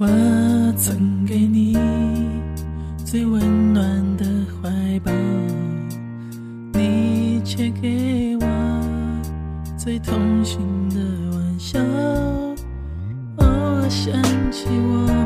我曾给你最温暖的怀抱你却给我最痛心的玩笑。偶尔想起我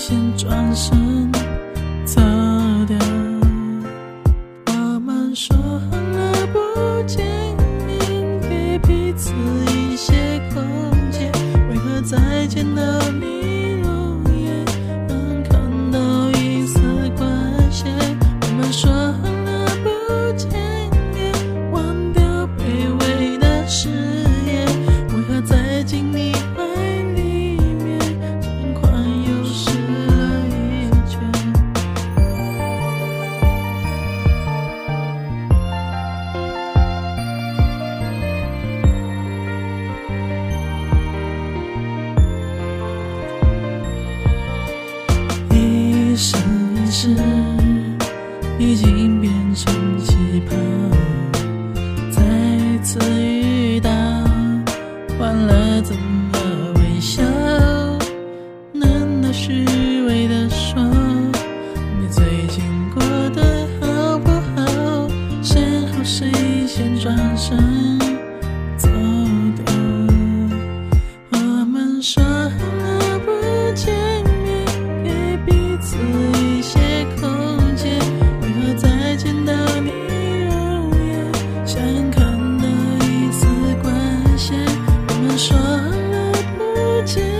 先转身。已经变成气泡，再次遇到，换了怎么微笑？难道虚伪的说，你最近过得好不好？身后谁先转身？只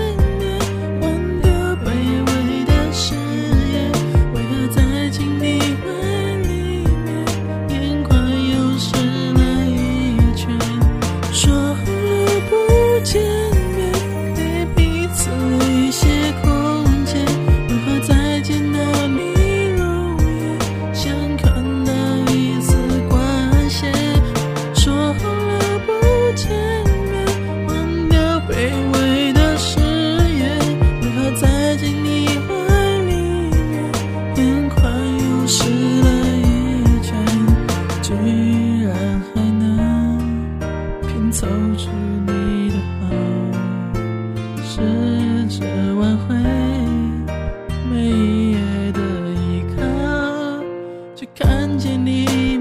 试着挽回每一夜的依靠，却看见你。